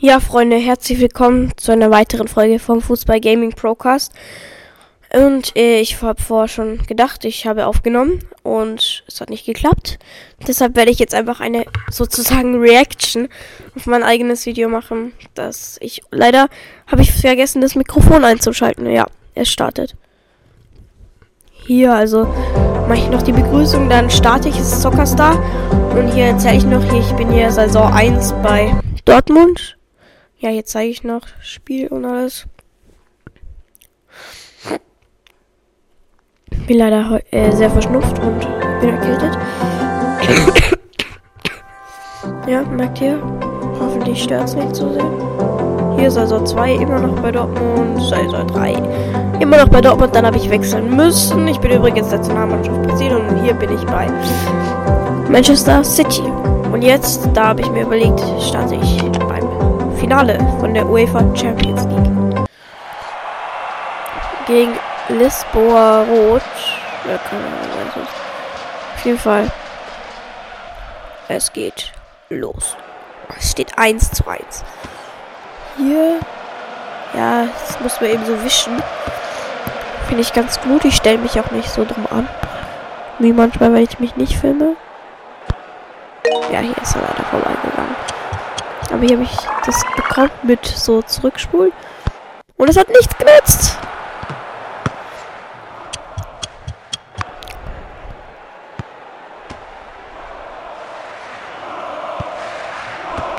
Ja, Freunde, herzlich willkommen zu einer weiteren Folge vom Fußball Gaming Procast. Und äh, ich habe vorher schon gedacht, ich habe aufgenommen und es hat nicht geklappt. Deshalb werde ich jetzt einfach eine sozusagen Reaction auf mein eigenes Video machen. Dass ich leider habe ich vergessen, das Mikrofon einzuschalten. Ja, es startet. Hier also mache ich noch die Begrüßung, dann starte ich es Soccerstar und hier erzähle ich noch hier, ich bin hier Saison 1 bei Dortmund ja, jetzt zeige ich noch Spiel und alles. Bin leider äh, sehr verschnupft und bin erkältet. ja, merkt ihr? Hoffentlich stört es nicht so sehr. Hier ist also 2 immer noch bei Dortmund, also 3 immer noch bei Dortmund, dann habe ich wechseln müssen. Ich bin übrigens Nationalmannschaft Brasilien und hier bin ich bei Manchester City. Und jetzt, da habe ich mir überlegt, starte ich Finale von der UEFA Champions League. Gegen Lisboa Rot. Ja, keine Ahnung, Auf jeden Fall. Es geht los. Es steht 1 zu 1. Hier. Ja, das muss man eben so wischen. Finde ich ganz gut. Ich stelle mich auch nicht so drum an. Wie manchmal, wenn ich mich nicht filme. Ja, hier ist er leider vorbeigegangen. Aber hier habe ich das bekommen mit so zurückspulen. Und es hat nichts genutzt.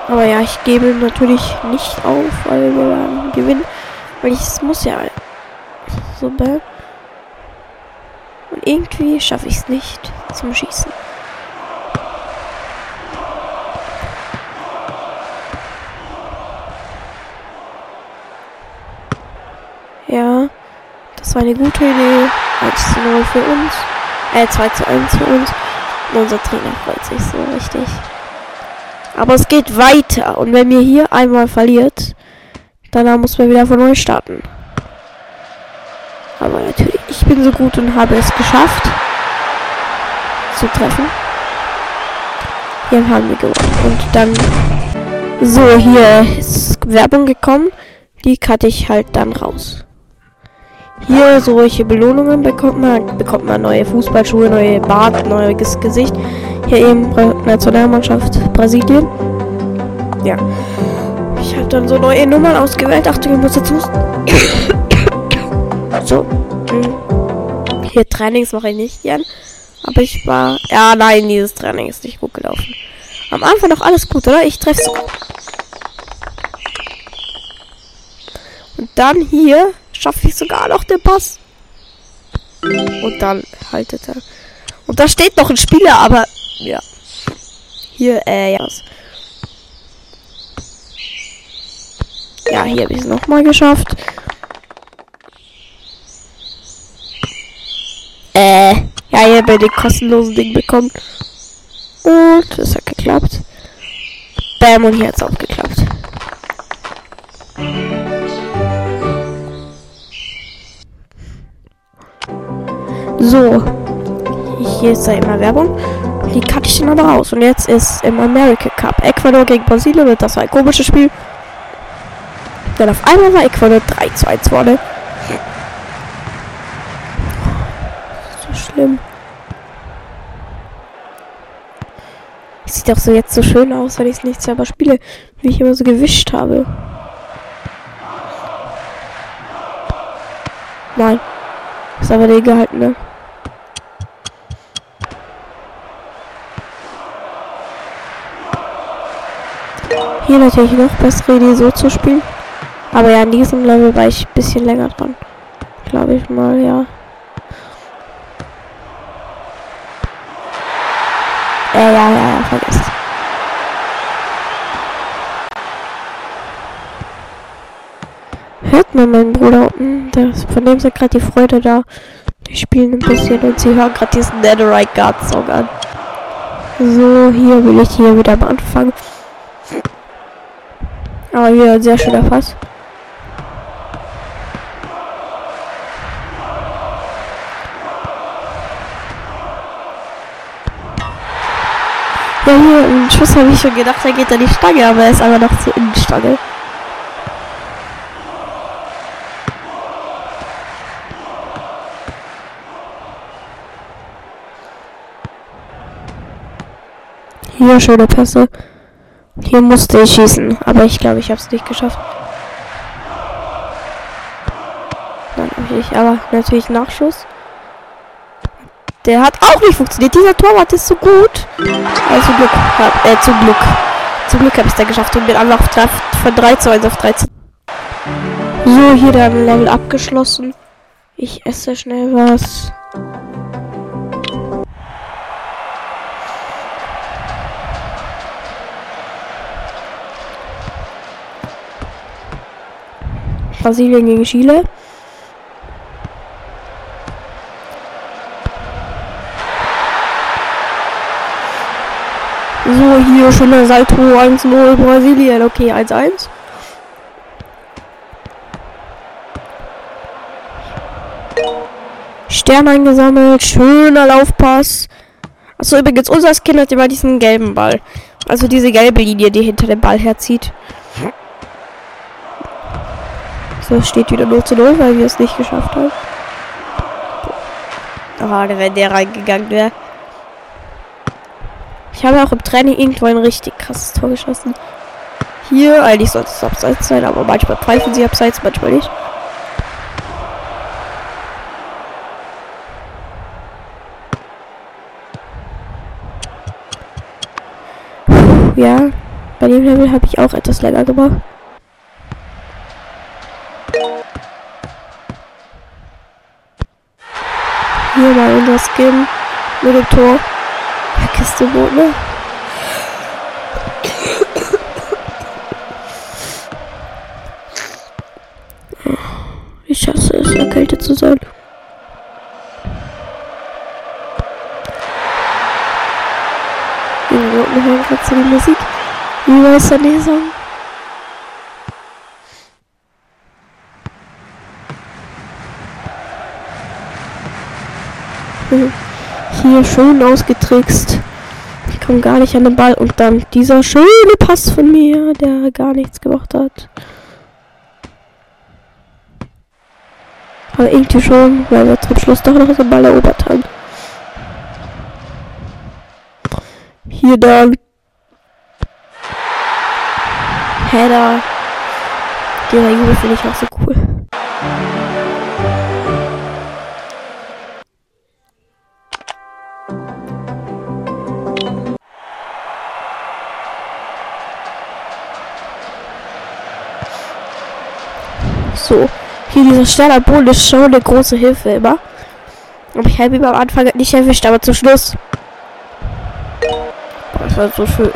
Aber ja, ich gebe natürlich nicht auf, weil wir werden gewinnen. Weil ich es muss ja so bam. Und irgendwie schaffe ich es nicht zum Schießen. Ja, das war eine gute Idee. 1 zu 0 für uns. Äh, 2 zu 1 für uns. Und unser Trainer freut sich so richtig. Aber es geht weiter. Und wenn wir hier einmal verliert, dann muss man wieder von neu starten. Aber natürlich, ich bin so gut und habe es geschafft zu treffen. Hier haben wir gewonnen. Und dann so, hier ist Werbung gekommen. Die cutte ich halt dann raus. Hier solche Belohnungen bekommt man. Bekommt man neue Fußballschuhe, neue Bart, neues Gesicht. Hier eben Nationalmannschaft Brasilien. Ja. Ich habe dann so neue Nummern ausgewählt. Achtung, ich muss husten. so. Hier Trainings mache ich nicht gern. Aber ich war. Ja, nein, dieses Training ist nicht gut gelaufen. Am Anfang noch alles gut, oder? Ich treffe. Und dann hier schaffe ich sogar noch den Pass. Und dann haltet er. Und da steht noch ein Spieler, aber ja. Hier, äh, ja. Ja, hier habe ich es nochmal geschafft. Äh, ja, hier habe ich den kostenlosen Ding bekommen. Und das hat geklappt. Bam, und hier hat es auch geklappt. Hier ist ja immer Werbung. Die cutte ich dann aber raus. Und jetzt ist im America Cup Ecuador gegen Brasilien. Das war ein komisches Spiel. Dann auf einmal war Ecuador 3 zu 1 vorne. So schlimm. Sieht doch so jetzt so schön aus, wenn ich es nicht selber spiele, wie ich immer so gewischt habe. Nein. Ist aber der gehalten, ne? Hier natürlich noch bessere Idee, so zu spielen. Aber ja, in diesem Level war ich ein bisschen länger dran. Glaube ich mal, ja. Äh, ja, ja, ja, vergesst. Hört man meinen Bruder unten? Das, von dem ist gerade die Freude da. Die spielen ein bisschen und sie hören gerade diesen Netherite Guard Song an. So, hier will ich hier wieder am Anfang. Hier ein sehr schöner Pass. Ja, hier, im Schuss habe ich schon gedacht, er geht an die Stange, aber er ist aber noch zur Innenstange. Hier schöne Pässe. Hier musste ich schießen, aber ich glaube, ich habe es nicht geschafft. Nein, hab ich aber natürlich Nachschuss. Der hat auch nicht funktioniert. Dieser Torwart ist so gut. Also zum Glück. Hab, äh, zum Glück. Zum Glück habe ich es da geschafft und bin einfach von 3 zu 1 auf 13. So, hier dann Level abgeschlossen. Ich esse schnell was. Brasilien gegen Chile. So, hier schon der Salto 1-0 Brasilien. Okay, 1-1. Stern eingesammelt. Schöner Laufpass. Achso, übrigens, unser Skin hat immer diesen gelben Ball. Also diese gelbe Linie, die hinter dem Ball herzieht. So, es steht wieder 0 zu 0, weil wir es nicht geschafft haben. Oh, wenn der reingegangen wäre. Ich habe auch im Training irgendwo ein richtig krasses Tor geschossen. Hier, eigentlich sollte es abseits sein, aber manchmal pfeifen sie abseits, manchmal nicht. Ja, bei dem Level habe ich auch etwas länger gemacht. Skin mit dem Tor. Kiste Boot, ne? Ich hasse es, erkältet zu sein. Wir hören gerade so die Musik. Wie weiß der Song? Hier schön ausgetrickst. Ich komme gar nicht an den Ball. Und dann dieser schöne Pass von mir, der gar nichts gemacht hat. Aber irgendwie schon, weil wir zum Schluss doch noch den Ball erobert haben. Hier dann. Header. Der Jubel finde ich auch so cool. So, hier dieser Sternaboden ist schon eine große Hilfe immer. Aber ich habe ihm am Anfang nicht erwischt, aber zum Schluss. Das war so schön.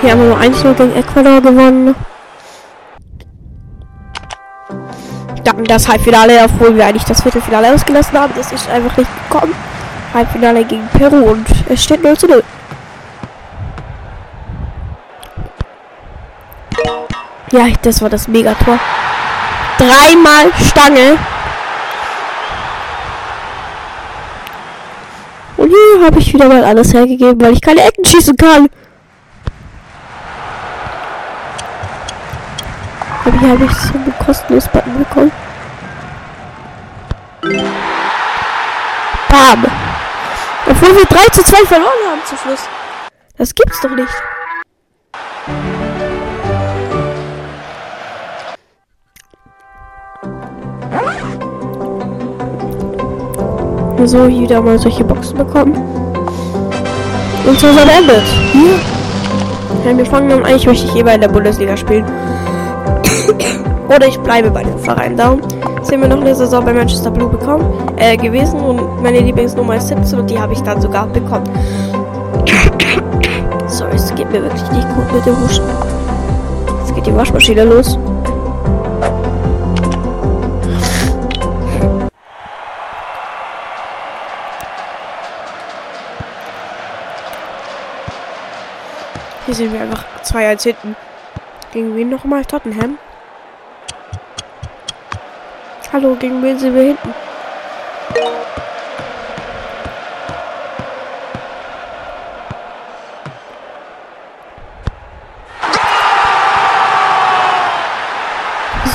Hier haben wir nur 1 gegen Ecuador gewonnen. Dann das Halbfinale, obwohl wir eigentlich das Viertelfinale ausgelassen haben. Das ist einfach nicht gekommen. Halbfinale gegen Peru und es steht 0 zu 0. Ja, das war das Megator. Dreimal Stange. Und hier habe ich wieder mal alles hergegeben, weil ich keine Ecken schießen kann. Aber hier habe ich so einen kostenlos Button bekommen. Bam. Obwohl wir 3 zu 2 verloren haben zum Schluss. Das gibt's doch nicht. So wieder mal solche Boxen bekommen. Und so beendet. Hier. Ja, wir fangen dann eigentlich möchte ich lieber in der Bundesliga spielen. Oder ich bleibe bei dem Verein. Darum sind wir noch eine Saison bei Manchester Blue bekommen, äh, gewesen und meine Lieblingsnummer ist 17 und die habe ich dann sogar bekommen. Sorry, es geht mir wirklich nicht gut mit dem Huschen. Jetzt geht die Waschmaschine los. Hier sind wir einfach 2 als hinten. Gegen wen nochmal? Tottenham? Hallo, gegen wen sind wir hinten?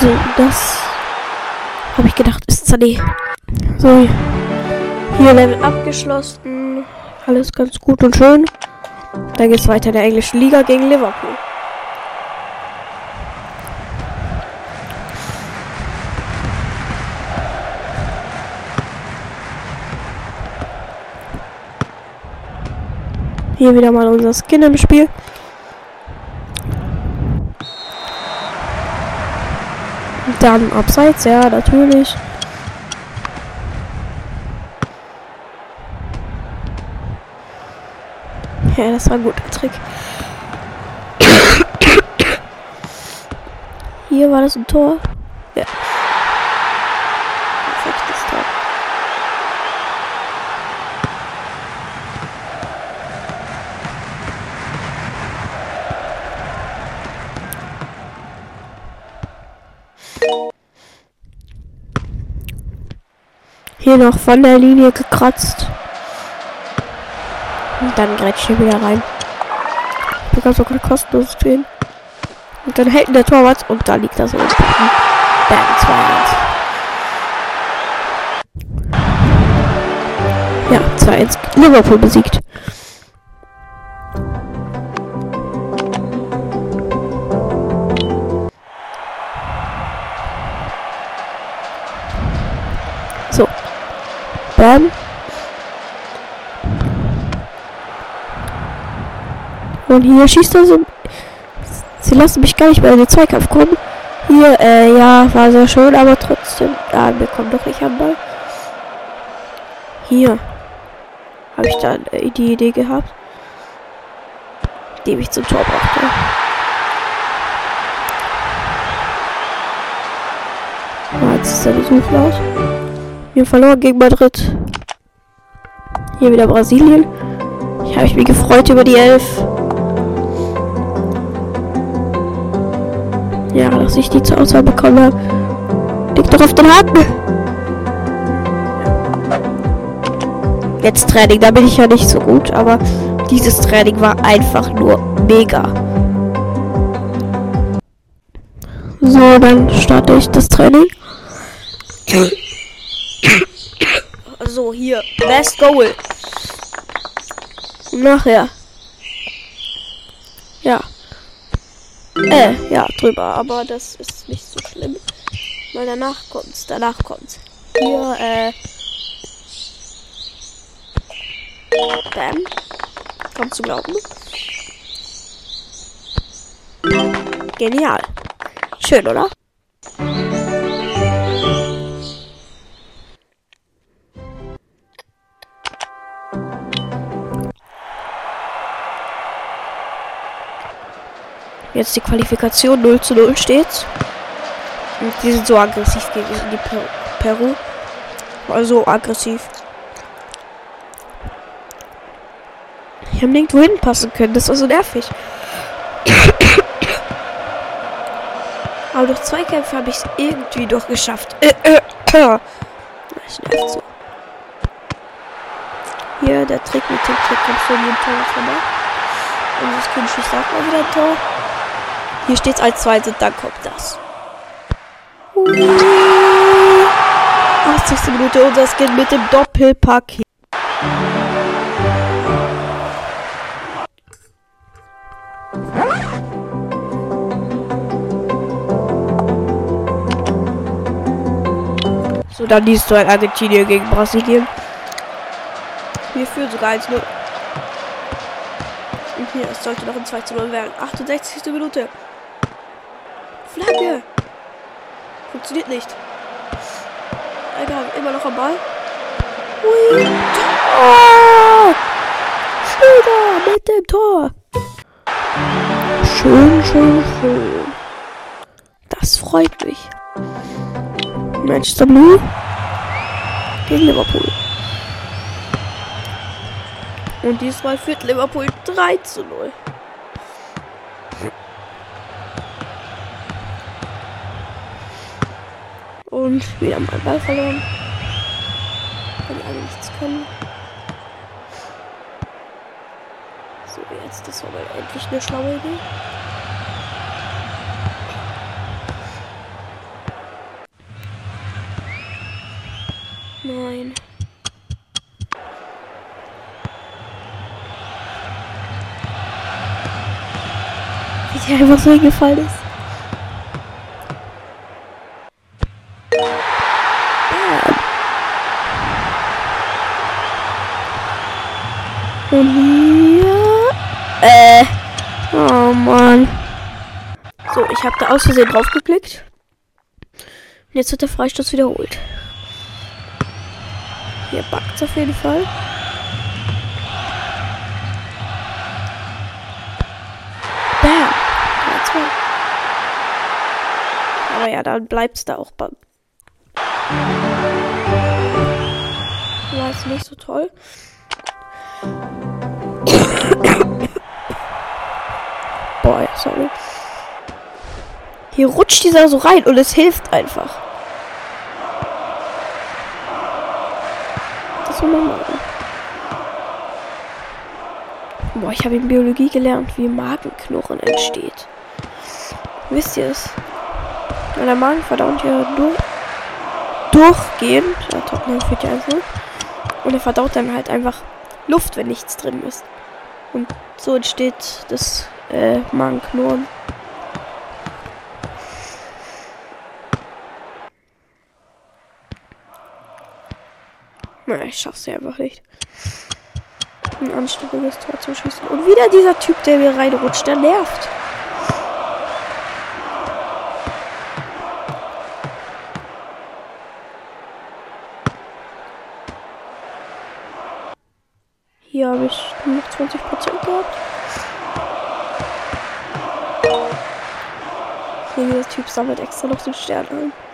So, das habe ich gedacht, ist Sané. So, hier Level abgeschlossen. Alles ganz gut und schön. Dann geht es weiter in der englischen Liga gegen Liverpool. Hier wieder mal unser Skin im Spiel. Dann abseits, ja, natürlich. Ja, das war ein guter Trick. Hier war das ein Tor. Ja. Perfektes Tor. Hier noch von der Linie gekratzt. Und dann grätscht er wieder rein. Du kannst sogar kostenlos stehen. Und dann hält der Torwart und da liegt er so. Bam, 2-1. Ja, 2-1. Liverpool besiegt. So. Bam. Und hier schießt er so. Sie lassen mich gar nicht mehr in den Zweikampf kommen. Hier, äh, ja, war sehr schön, aber trotzdem. Ah, wir kommen doch nicht an Ball. Hier. Habe ich dann äh, die Idee gehabt. Die mich zum Tor brachte. Ah, jetzt ist der Besuch laut. Wir verloren gegen Madrid. Hier wieder Brasilien. Ich habe mich gefreut über die Elf. Ja, dass ich die zur Auswahl bekomme. Liegt doch auf den Haken. Jetzt Training, da bin ich ja nicht so gut, aber dieses Training war einfach nur mega. So, dann starte ich das Training. So, hier. Best Goal. Nachher. Ja. Äh, ja, drüber. Aber das ist nicht so schlimm. Weil danach kommt's. Danach kommt's. Hier, äh. Bam. Kannst du glauben? Genial. Schön, oder? Jetzt die Qualifikation 0 zu 0 steht. Und die sind so aggressiv gegen die per Peru. Also aggressiv. Ich habe nirgendwo hinpassen können. Das war so nervig. Aber durch zwei Kämpfe habe ich es irgendwie doch geschafft. So. Hier der Trick mit dem Trick kommt von dem Tor vorbei. Und das Kind schießt auch mal wieder ein Tor. Hier steht es als zweites, dann kommt das. 80. Minute unser Skin mit dem Doppelpaket. So, dann liest du ein Argentinien gegen Brasilien. Wir führen sogar 1-0. Und hier, es sollte noch ein 2 0 werden. 68. Minute. Flagge! Funktioniert nicht. Egal, immer noch am Ball. Ui, Tor! Mit dem Tor. Schön, schön, schön. Das freut mich. Manchester Blue gegen Liverpool. Und diesmal führt Liverpool 3 zu 0. Und wieder mal Ball verloren. Weil die alle nichts können. So, jetzt, das war mal endlich eine schlaue Idee. Nein. Wie der einfach so hingefallen ist. Aus Versehen drauf geklickt. Und jetzt wird der Freistoß wiederholt. Hier backt auf jeden Fall. Bam. Aber ja, dann bleibt es da auch beim. War jetzt nicht so toll. Boah, sorry. Hier rutscht dieser so rein und es hilft einfach. Das soll man machen. Boah, ich habe in Biologie gelernt, wie Magenknurren entsteht. Wisst ihr es? Weil der Magen verdaut ja durch, durchgehend. Ja, Tottenham führt ja also. Und er verdaut dann halt einfach Luft, wenn nichts drin ist. Und so entsteht das äh, Magenknurren. Naja, ich schaff's ja einfach nicht. Ein anständiges Tor zu schießen. Und wieder dieser Typ, der mir reinrutscht, der nervt. Hier habe ich noch 20% gehabt. Hier, dieser Typ sammelt extra noch den Stern ein.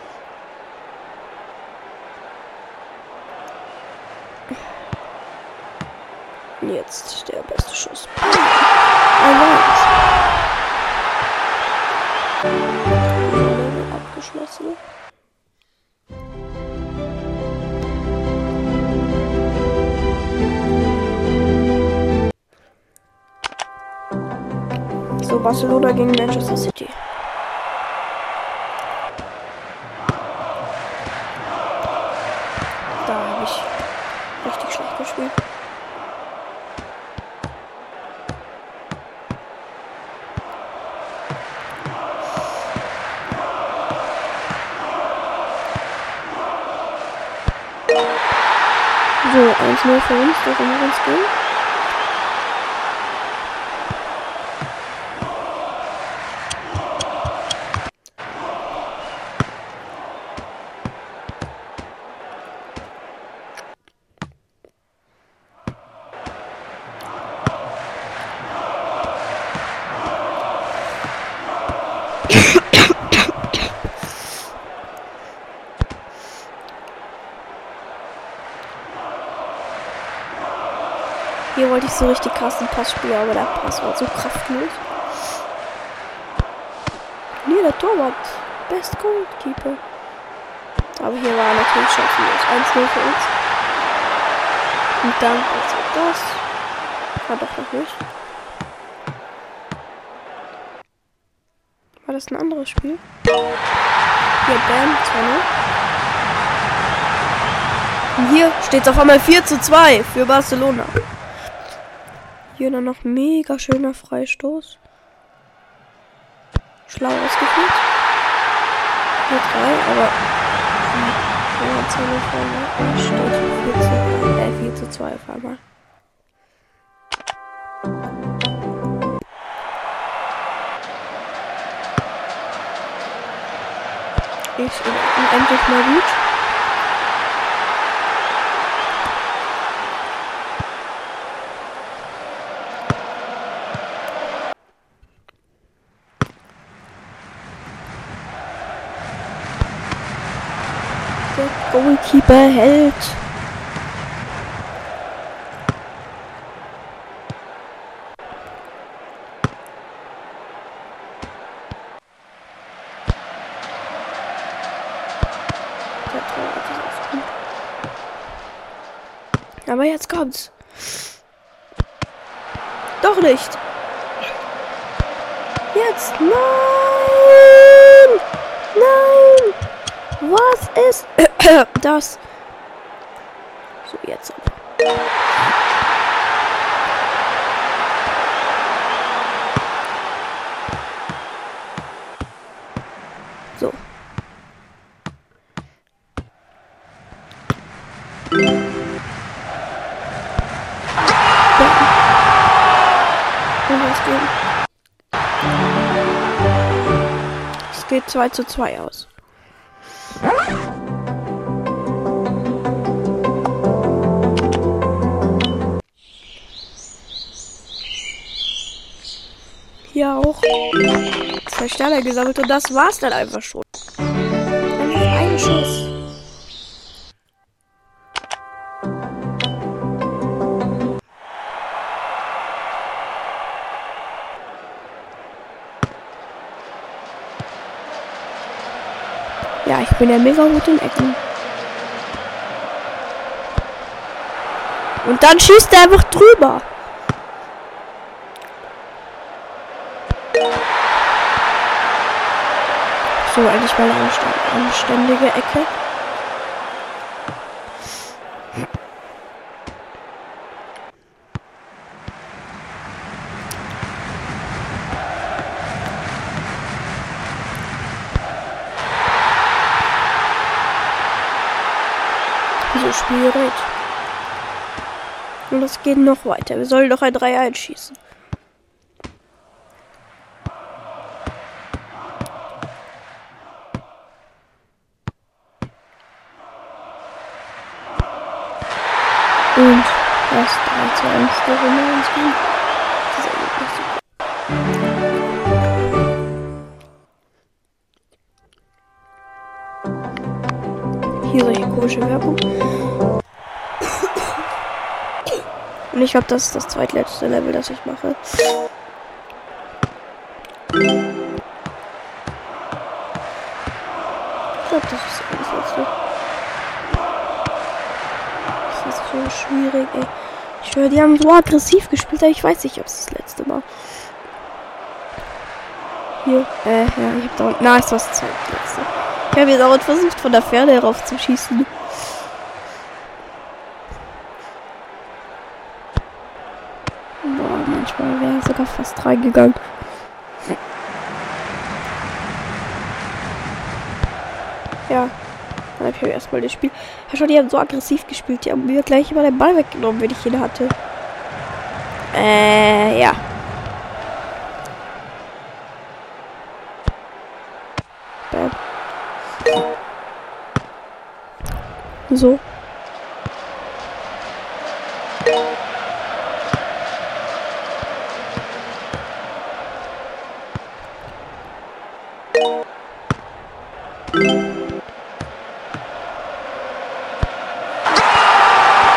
So, Barcelona gegen Manchester City. Da habe ich richtig schlecht gespielt. So, 1-0 für uns, das ist immer ganz gut. Hier wollte ich so richtig krassen Pass spielen, aber der Pass war so kraftlos. Nee, der Torwart. Best Goalkeeper. Aber hier war natürlich chancenlos. 1-0 für uns. Und dann passiert das. War doch noch nicht. War das ein anderes Spiel? Hier, Bam, 2 Und hier steht es auf einmal 4 zu 2 für Barcelona. Hier dann noch mega schöner Freistoß. Schlau ausgeführt. Hier drei, aber ja, zwei steht 4 zu, äh, 4 zu 2 auf einmal. Ich bin endlich mal gut. Goalkeeper hält. Aber jetzt kommt's. Doch nicht. Jetzt. Nein! Nein! Was ist das? Jetzt. So. Es geht 2 zu 2 aus. Sterne gesammelt und das war's dann einfach schon. Ein Schuss. Ja, ich bin ja mega gut in Ecken. Und dann schießt er einfach drüber. Mal anständige Ecke. So schwierig. Und es geht noch weiter. Wir sollen doch ein 3 einschießen. Hier solche komische Werbung. Und ich glaube, das ist das zweitletzte Level, das ich mache. Schwöre, die haben so aggressiv gespielt, aber ich weiß nicht, ob es das letzte war. Hier, äh, ja, ich hab da unten. Na, es war das zweitletzte. Ich habe jetzt auch versucht, von der Ferne rauf zu schießen. Boah, manchmal wäre sogar fast reingegangen. Ja, habe ich erstmal das Spiel. Ja, schon, die haben so aggressiv gespielt. Die haben mir gleich immer den Ball weggenommen, wenn ich ihn hatte. Äh, ja. Bam. So.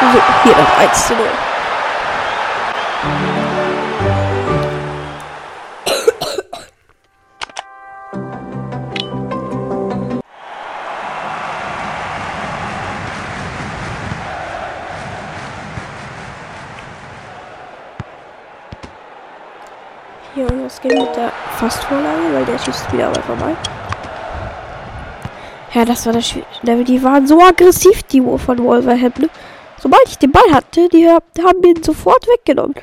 So, hier dann 1 zu 0. Hier und was geht mit der Fastvorlage, weil der schießt wieder aber vorbei. Ja, das war das Schwierige. Die waren so aggressiv, die von Wolverhampton. Sobald ich den Ball hatte, die haben ihn sofort weggenommen.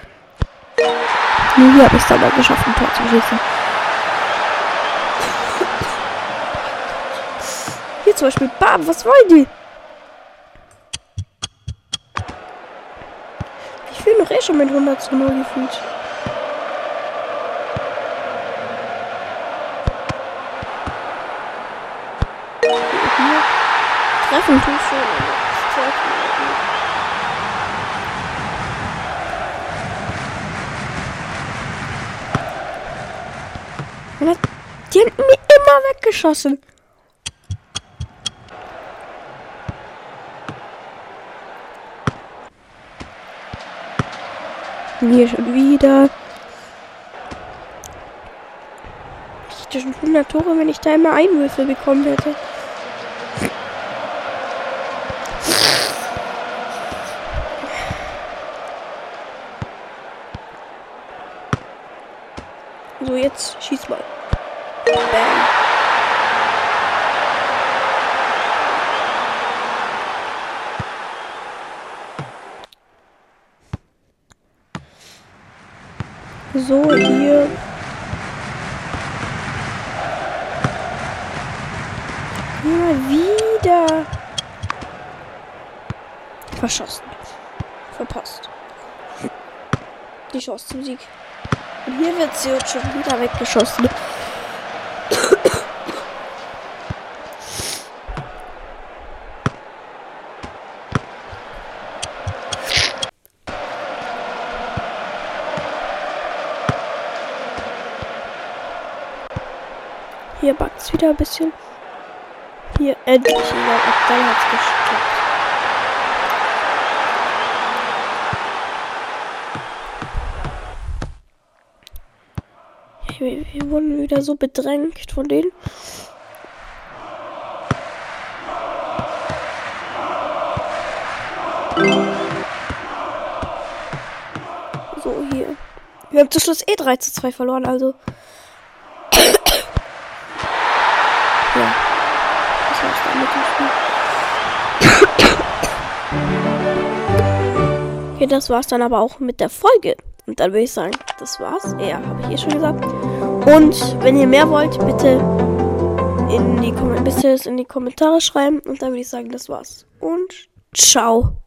Nur hier habe ich es dann geschafft, ein Tor zu schießen. Hier zum Beispiel, bam, was wollen die? Ich fühle noch eh schon mit 100 zu 0 gefühlt. Treffen tue ich schon. Die haben mir immer weggeschossen. Hier schon wieder. Ich hätte schon 100 Tore, wenn ich da immer Einwürfe bekommen hätte. So, hier. Immer wieder. Verschossen. Verpasst. Die Chance zum Sieg. Und hier wird sie jetzt schon wieder weggeschossen. Es wieder ein bisschen. Hier endlich. Ja, dann hat es geklappt. Wir, wir wurden wieder so bedrängt von denen. So, hier. Wir haben zum Schluss eh 3 zu 2 verloren, also. Ja. Das war's dann mit dem Spiel. Okay, das war's dann aber auch mit der Folge. Und dann würde ich sagen, das war's. Ja, habe ich eh schon gesagt. Und wenn ihr mehr wollt, bitte in die, Kom bitte es in die Kommentare schreiben. Und dann würde ich sagen, das war's. Und ciao.